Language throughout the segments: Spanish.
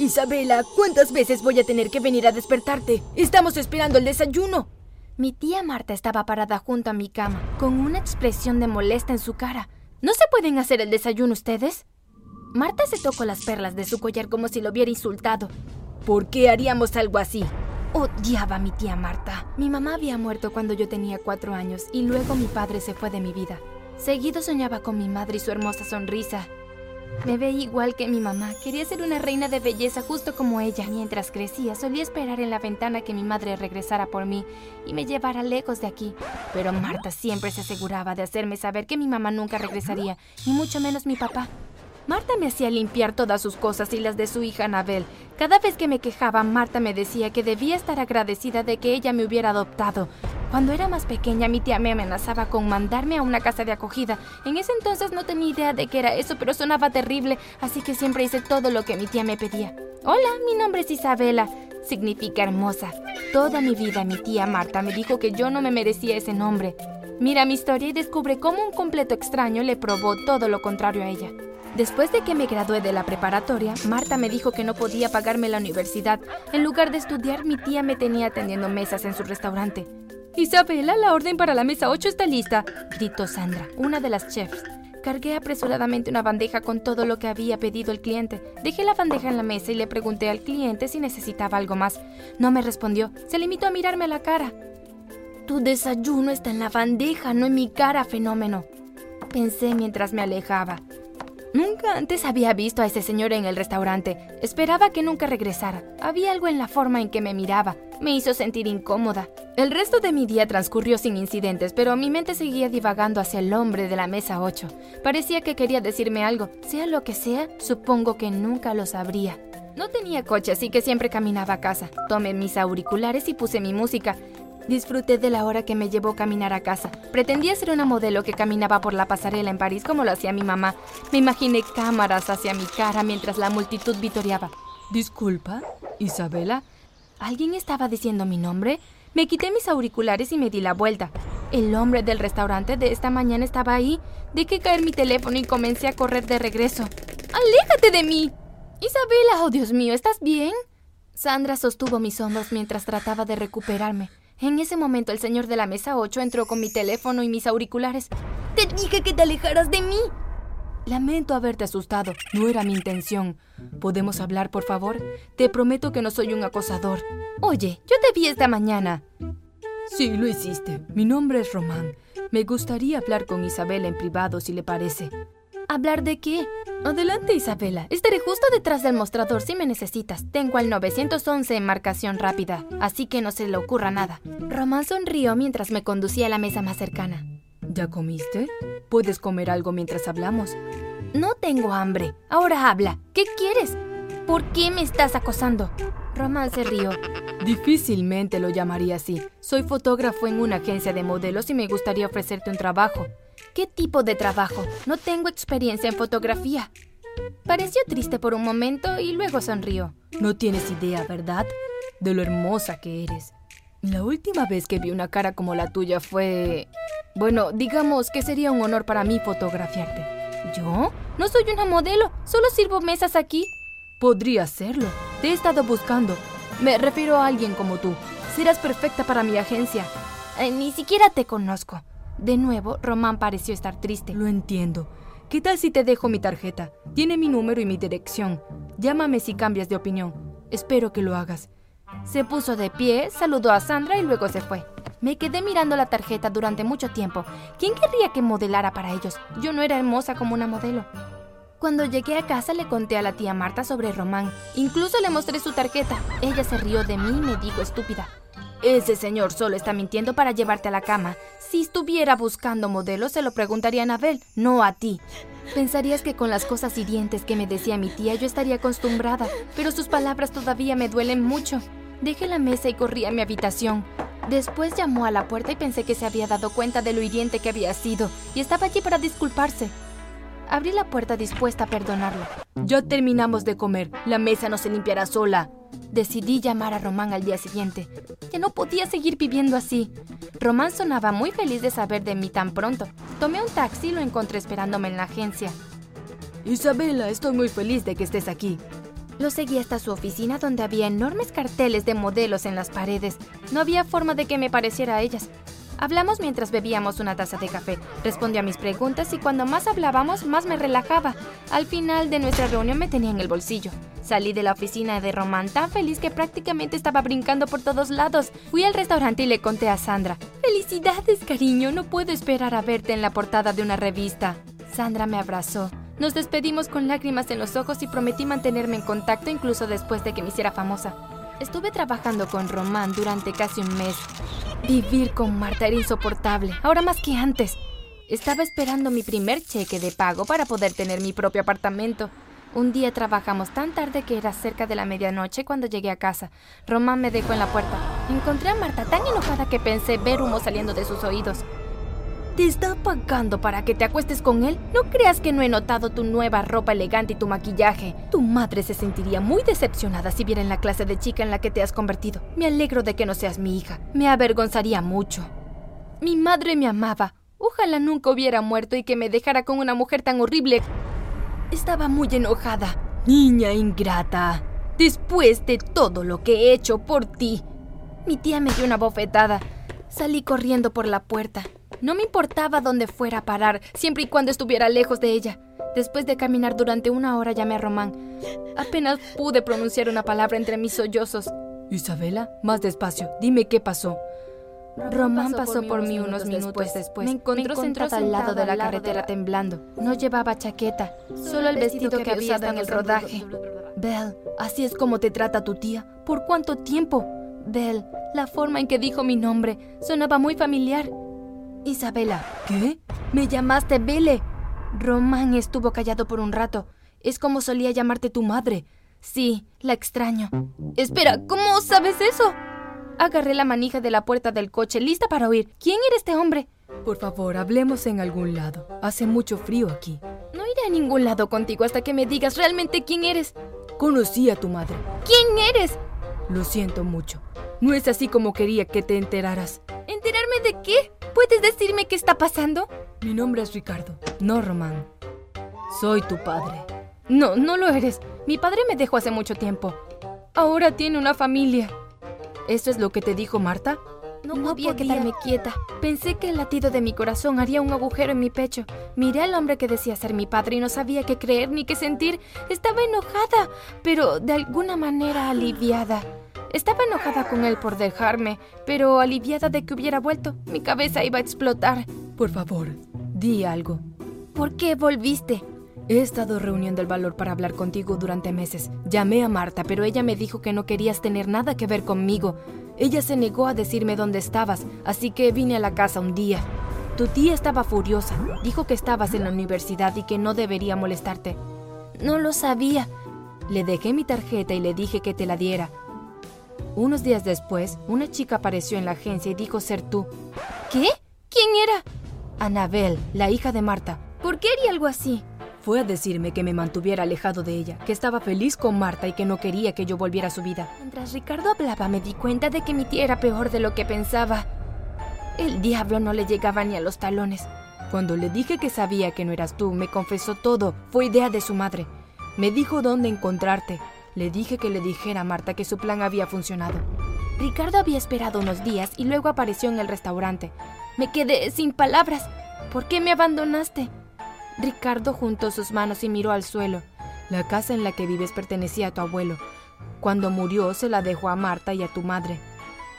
Isabela, ¿cuántas veces voy a tener que venir a despertarte? Estamos esperando el desayuno. Mi tía Marta estaba parada junto a mi cama, con una expresión de molesta en su cara. ¿No se pueden hacer el desayuno ustedes? Marta se tocó las perlas de su collar como si lo hubiera insultado. ¿Por qué haríamos algo así? Odiaba a mi tía Marta. Mi mamá había muerto cuando yo tenía cuatro años y luego mi padre se fue de mi vida. Seguido soñaba con mi madre y su hermosa sonrisa. Me veía igual que mi mamá. Quería ser una reina de belleza justo como ella. Mientras crecía, solía esperar en la ventana que mi madre regresara por mí y me llevara lejos de aquí. Pero Marta siempre se aseguraba de hacerme saber que mi mamá nunca regresaría, y mucho menos mi papá. Marta me hacía limpiar todas sus cosas y las de su hija Anabel. Cada vez que me quejaba, Marta me decía que debía estar agradecida de que ella me hubiera adoptado. Cuando era más pequeña, mi tía me amenazaba con mandarme a una casa de acogida. En ese entonces no tenía idea de qué era eso, pero sonaba terrible, así que siempre hice todo lo que mi tía me pedía. Hola, mi nombre es Isabela. Significa hermosa. Toda mi vida mi tía Marta me dijo que yo no me merecía ese nombre. Mira mi historia y descubre cómo un completo extraño le probó todo lo contrario a ella. Después de que me gradué de la preparatoria, Marta me dijo que no podía pagarme la universidad. En lugar de estudiar, mi tía me tenía atendiendo mesas en su restaurante. Isabela, la orden para la mesa 8 está lista, gritó Sandra, una de las chefs. Cargué apresuradamente una bandeja con todo lo que había pedido el cliente. Dejé la bandeja en la mesa y le pregunté al cliente si necesitaba algo más. No me respondió, se limitó a mirarme a la cara. Tu desayuno está en la bandeja, no en mi cara, fenómeno. Pensé mientras me alejaba. Nunca antes había visto a ese señor en el restaurante. Esperaba que nunca regresara. Había algo en la forma en que me miraba. Me hizo sentir incómoda. El resto de mi día transcurrió sin incidentes, pero mi mente seguía divagando hacia el hombre de la mesa 8. Parecía que quería decirme algo. Sea lo que sea, supongo que nunca lo sabría. No tenía coche, así que siempre caminaba a casa. Tomé mis auriculares y puse mi música. Disfruté de la hora que me llevó caminar a casa. Pretendía ser una modelo que caminaba por la pasarela en París como lo hacía mi mamá. Me imaginé cámaras hacia mi cara mientras la multitud vitoreaba. Disculpa, Isabela. ¿Alguien estaba diciendo mi nombre? Me quité mis auriculares y me di la vuelta. El hombre del restaurante de esta mañana estaba ahí. Dejé caer mi teléfono y comencé a correr de regreso. ¡Aléjate de mí! Isabela, oh Dios mío, ¿estás bien? Sandra sostuvo mis hombros mientras trataba de recuperarme. En ese momento el señor de la mesa 8 entró con mi teléfono y mis auriculares. ¡Te dije que te alejaras de mí! Lamento haberte asustado. No era mi intención. ¿Podemos hablar, por favor? Te prometo que no soy un acosador. Oye, yo te vi esta mañana. Sí, lo hiciste. Mi nombre es Román. Me gustaría hablar con Isabel en privado, si le parece. ¿Hablar de qué? Adelante, Isabela. Estaré justo detrás del mostrador si me necesitas. Tengo al 911 en marcación rápida, así que no se le ocurra nada. Román sonrió mientras me conducía a la mesa más cercana. ¿Ya comiste? ¿Puedes comer algo mientras hablamos? No tengo hambre. Ahora habla. ¿Qué quieres? ¿Por qué me estás acosando? Román se rió. Difícilmente lo llamaría así. Soy fotógrafo en una agencia de modelos y me gustaría ofrecerte un trabajo. ¿Qué tipo de trabajo? No tengo experiencia en fotografía. Pareció triste por un momento y luego sonrió. No tienes idea, ¿verdad? De lo hermosa que eres. La última vez que vi una cara como la tuya fue... Bueno, digamos que sería un honor para mí fotografiarte. ¿Yo? No soy una modelo, solo sirvo mesas aquí. Podría serlo. Te he estado buscando. Me refiero a alguien como tú. Serás perfecta para mi agencia. Eh, ni siquiera te conozco. De nuevo, Román pareció estar triste. Lo entiendo. ¿Qué tal si te dejo mi tarjeta? Tiene mi número y mi dirección. Llámame si cambias de opinión. Espero que lo hagas. Se puso de pie, saludó a Sandra y luego se fue. Me quedé mirando la tarjeta durante mucho tiempo. ¿Quién querría que modelara para ellos? Yo no era hermosa como una modelo. Cuando llegué a casa le conté a la tía Marta sobre Román. Incluso le mostré su tarjeta. Ella se rió de mí y me dijo estúpida. Ese señor solo está mintiendo para llevarte a la cama. Si estuviera buscando modelos, se lo preguntaría a Anabel, no a ti. Pensarías que con las cosas hirientes que me decía mi tía yo estaría acostumbrada, pero sus palabras todavía me duelen mucho. Dejé la mesa y corrí a mi habitación. Después llamó a la puerta y pensé que se había dado cuenta de lo hiriente que había sido y estaba allí para disculparse. Abrí la puerta dispuesta a perdonarlo. Ya terminamos de comer. La mesa no se limpiará sola. Decidí llamar a Román al día siguiente. Ya no podía seguir viviendo así. Román sonaba muy feliz de saber de mí tan pronto. Tomé un taxi y lo encontré esperándome en la agencia. Isabela, estoy muy feliz de que estés aquí. Lo seguí hasta su oficina donde había enormes carteles de modelos en las paredes. No había forma de que me pareciera a ellas. Hablamos mientras bebíamos una taza de café. Respondió a mis preguntas y cuando más hablábamos, más me relajaba. Al final de nuestra reunión me tenía en el bolsillo. Salí de la oficina de Román tan feliz que prácticamente estaba brincando por todos lados. Fui al restaurante y le conté a Sandra. Felicidades, cariño, no puedo esperar a verte en la portada de una revista. Sandra me abrazó. Nos despedimos con lágrimas en los ojos y prometí mantenerme en contacto incluso después de que me hiciera famosa. Estuve trabajando con Román durante casi un mes. Vivir con Marta era insoportable, ahora más que antes. Estaba esperando mi primer cheque de pago para poder tener mi propio apartamento. Un día trabajamos tan tarde que era cerca de la medianoche cuando llegué a casa. Román me dejó en la puerta. Encontré a Marta tan enojada que pensé ver humo saliendo de sus oídos. ¿Te está pagando para que te acuestes con él? No creas que no he notado tu nueva ropa elegante y tu maquillaje. Tu madre se sentiría muy decepcionada si viera en la clase de chica en la que te has convertido. Me alegro de que no seas mi hija. Me avergonzaría mucho. Mi madre me amaba. Ojalá nunca hubiera muerto y que me dejara con una mujer tan horrible. Estaba muy enojada. Niña ingrata. Después de todo lo que he hecho por ti. Mi tía me dio una bofetada. Salí corriendo por la puerta. No me importaba dónde fuera a parar, siempre y cuando estuviera lejos de ella. Después de caminar durante una hora llamé a Román. Apenas pude pronunciar una palabra entre mis sollozos. Isabela, más despacio, dime qué pasó. Román pasó por mí unos minutos después. Me encontró sentada al lado de la carretera temblando. No llevaba chaqueta, solo el vestido que había usado en el rodaje. Belle, ¿así es como te trata tu tía? ¿Por cuánto tiempo? Belle, la forma en que dijo mi nombre sonaba muy familiar. Isabela. ¿Qué? Me llamaste Belle. Román estuvo callado por un rato. Es como solía llamarte tu madre. Sí, la extraño. Espera, ¿cómo sabes eso? Agarré la manija de la puerta del coche, lista para oír. ¿Quién era este hombre? Por favor, hablemos en algún lado. Hace mucho frío aquí. No iré a ningún lado contigo hasta que me digas realmente quién eres. Conocí a tu madre. ¿Quién eres? Lo siento mucho. No es así como quería que te enteraras. ¿Enterarme de qué? ¿Puedes decirme qué está pasando? Mi nombre es Ricardo, no Román. Soy tu padre. No, no lo eres. Mi padre me dejó hace mucho tiempo. Ahora tiene una familia. ¿Eso es lo que te dijo Marta? No, podía, quedarme quieta. Pensé que el latido de mi corazón haría un agujero en mi pecho. Miré al hombre que decía ser mi padre y no sabía qué creer ni qué sentir. Estaba enojada, pero de alguna manera aliviada. Estaba enojada con él por dejarme, pero aliviada de que hubiera vuelto. Mi cabeza iba a explotar. Por favor, di algo. ¿Por qué volviste? He estado reuniendo el valor para hablar contigo durante meses. Llamé a Marta, pero ella me dijo que no querías tener nada que ver conmigo. Ella se negó a decirme dónde estabas, así que vine a la casa un día. Tu tía estaba furiosa. Dijo que estabas en la universidad y que no debería molestarte. No lo sabía. Le dejé mi tarjeta y le dije que te la diera. Unos días después, una chica apareció en la agencia y dijo ser tú. ¿Qué? ¿Quién era? Anabel, la hija de Marta. ¿Por qué haría algo así? Fue a decirme que me mantuviera alejado de ella, que estaba feliz con Marta y que no quería que yo volviera a su vida. Mientras Ricardo hablaba, me di cuenta de que mi tía era peor de lo que pensaba. El diablo no le llegaba ni a los talones. Cuando le dije que sabía que no eras tú, me confesó todo. Fue idea de su madre. Me dijo dónde encontrarte, le dije que le dijera a Marta que su plan había funcionado. Ricardo había esperado unos días y luego apareció en el restaurante. Me quedé sin palabras. ¿Por qué me abandonaste? Ricardo juntó sus manos y miró al suelo. La casa en la que vives pertenecía a tu abuelo. Cuando murió se la dejó a Marta y a tu madre.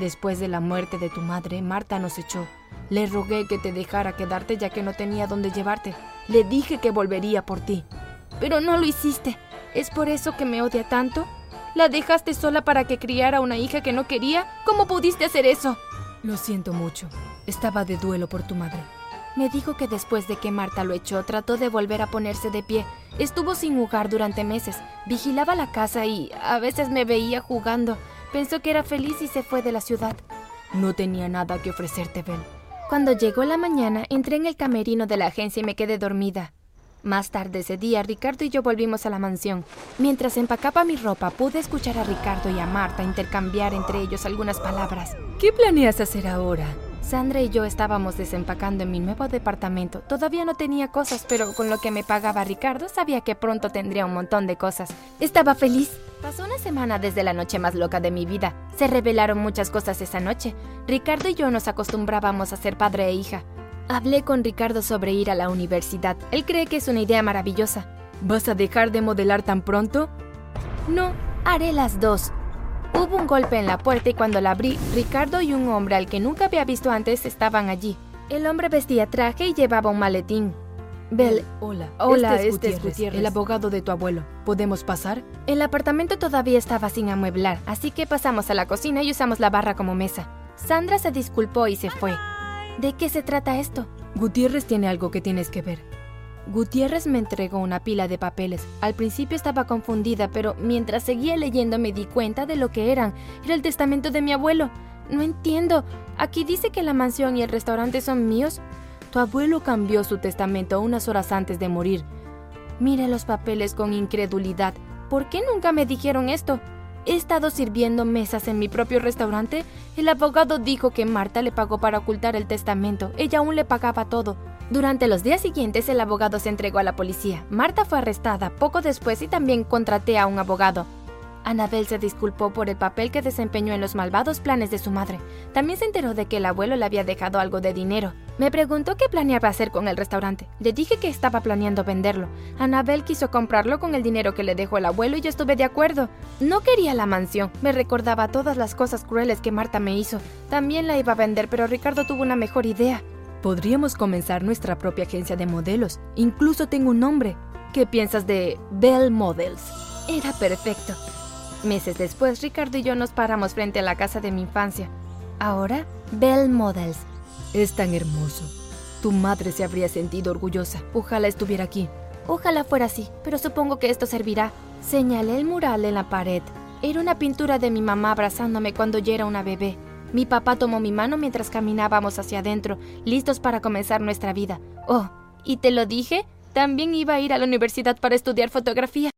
Después de la muerte de tu madre, Marta nos echó. Le rogué que te dejara quedarte ya que no tenía dónde llevarte. Le dije que volvería por ti. Pero no lo hiciste. ¿Es por eso que me odia tanto? ¿La dejaste sola para que criara una hija que no quería? ¿Cómo pudiste hacer eso? Lo siento mucho. Estaba de duelo por tu madre. Me dijo que después de que Marta lo echó, trató de volver a ponerse de pie. Estuvo sin jugar durante meses. Vigilaba la casa y a veces me veía jugando. Pensó que era feliz y se fue de la ciudad. No tenía nada que ofrecerte, Ben. Cuando llegó la mañana, entré en el camerino de la agencia y me quedé dormida. Más tarde ese día, Ricardo y yo volvimos a la mansión. Mientras empacaba mi ropa, pude escuchar a Ricardo y a Marta intercambiar entre ellos algunas palabras. ¿Qué planeas hacer ahora? Sandra y yo estábamos desempacando en mi nuevo departamento. Todavía no tenía cosas, pero con lo que me pagaba Ricardo sabía que pronto tendría un montón de cosas. Estaba feliz. Pasó una semana desde la noche más loca de mi vida. Se revelaron muchas cosas esa noche. Ricardo y yo nos acostumbrábamos a ser padre e hija. Hablé con Ricardo sobre ir a la universidad. Él cree que es una idea maravillosa. ¿Vas a dejar de modelar tan pronto? No, haré las dos. Hubo un golpe en la puerta y cuando la abrí, Ricardo y un hombre al que nunca había visto antes estaban allí. El hombre vestía traje y llevaba un maletín. Bell, hola. Hola, este es, este es Gutiérrez, Gutiérrez. el abogado de tu abuelo. ¿Podemos pasar? El apartamento todavía estaba sin amueblar, así que pasamos a la cocina y usamos la barra como mesa. Sandra se disculpó y se fue. ¿De qué se trata esto? Gutiérrez tiene algo que tienes que ver. Gutiérrez me entregó una pila de papeles. Al principio estaba confundida, pero mientras seguía leyendo me di cuenta de lo que eran. Era el testamento de mi abuelo. No entiendo. Aquí dice que la mansión y el restaurante son míos. Tu abuelo cambió su testamento unas horas antes de morir. Mire los papeles con incredulidad. ¿Por qué nunca me dijeron esto? He estado sirviendo mesas en mi propio restaurante. El abogado dijo que Marta le pagó para ocultar el testamento. Ella aún le pagaba todo. Durante los días siguientes el abogado se entregó a la policía. Marta fue arrestada poco después y también contraté a un abogado. Anabel se disculpó por el papel que desempeñó en los malvados planes de su madre. También se enteró de que el abuelo le había dejado algo de dinero. Me preguntó qué planeaba hacer con el restaurante. Le dije que estaba planeando venderlo. Anabel quiso comprarlo con el dinero que le dejó el abuelo y yo estuve de acuerdo. No quería la mansión. Me recordaba todas las cosas crueles que Marta me hizo. También la iba a vender, pero Ricardo tuvo una mejor idea. Podríamos comenzar nuestra propia agencia de modelos. Incluso tengo un nombre. ¿Qué piensas de Bell Models? Era perfecto. Meses después, Ricardo y yo nos paramos frente a la casa de mi infancia. Ahora, Bell Models. Es tan hermoso. Tu madre se habría sentido orgullosa. Ojalá estuviera aquí. Ojalá fuera así, pero supongo que esto servirá. Señalé el mural en la pared. Era una pintura de mi mamá abrazándome cuando yo era una bebé. Mi papá tomó mi mano mientras caminábamos hacia adentro, listos para comenzar nuestra vida. Oh, ¿y te lo dije? También iba a ir a la universidad para estudiar fotografía.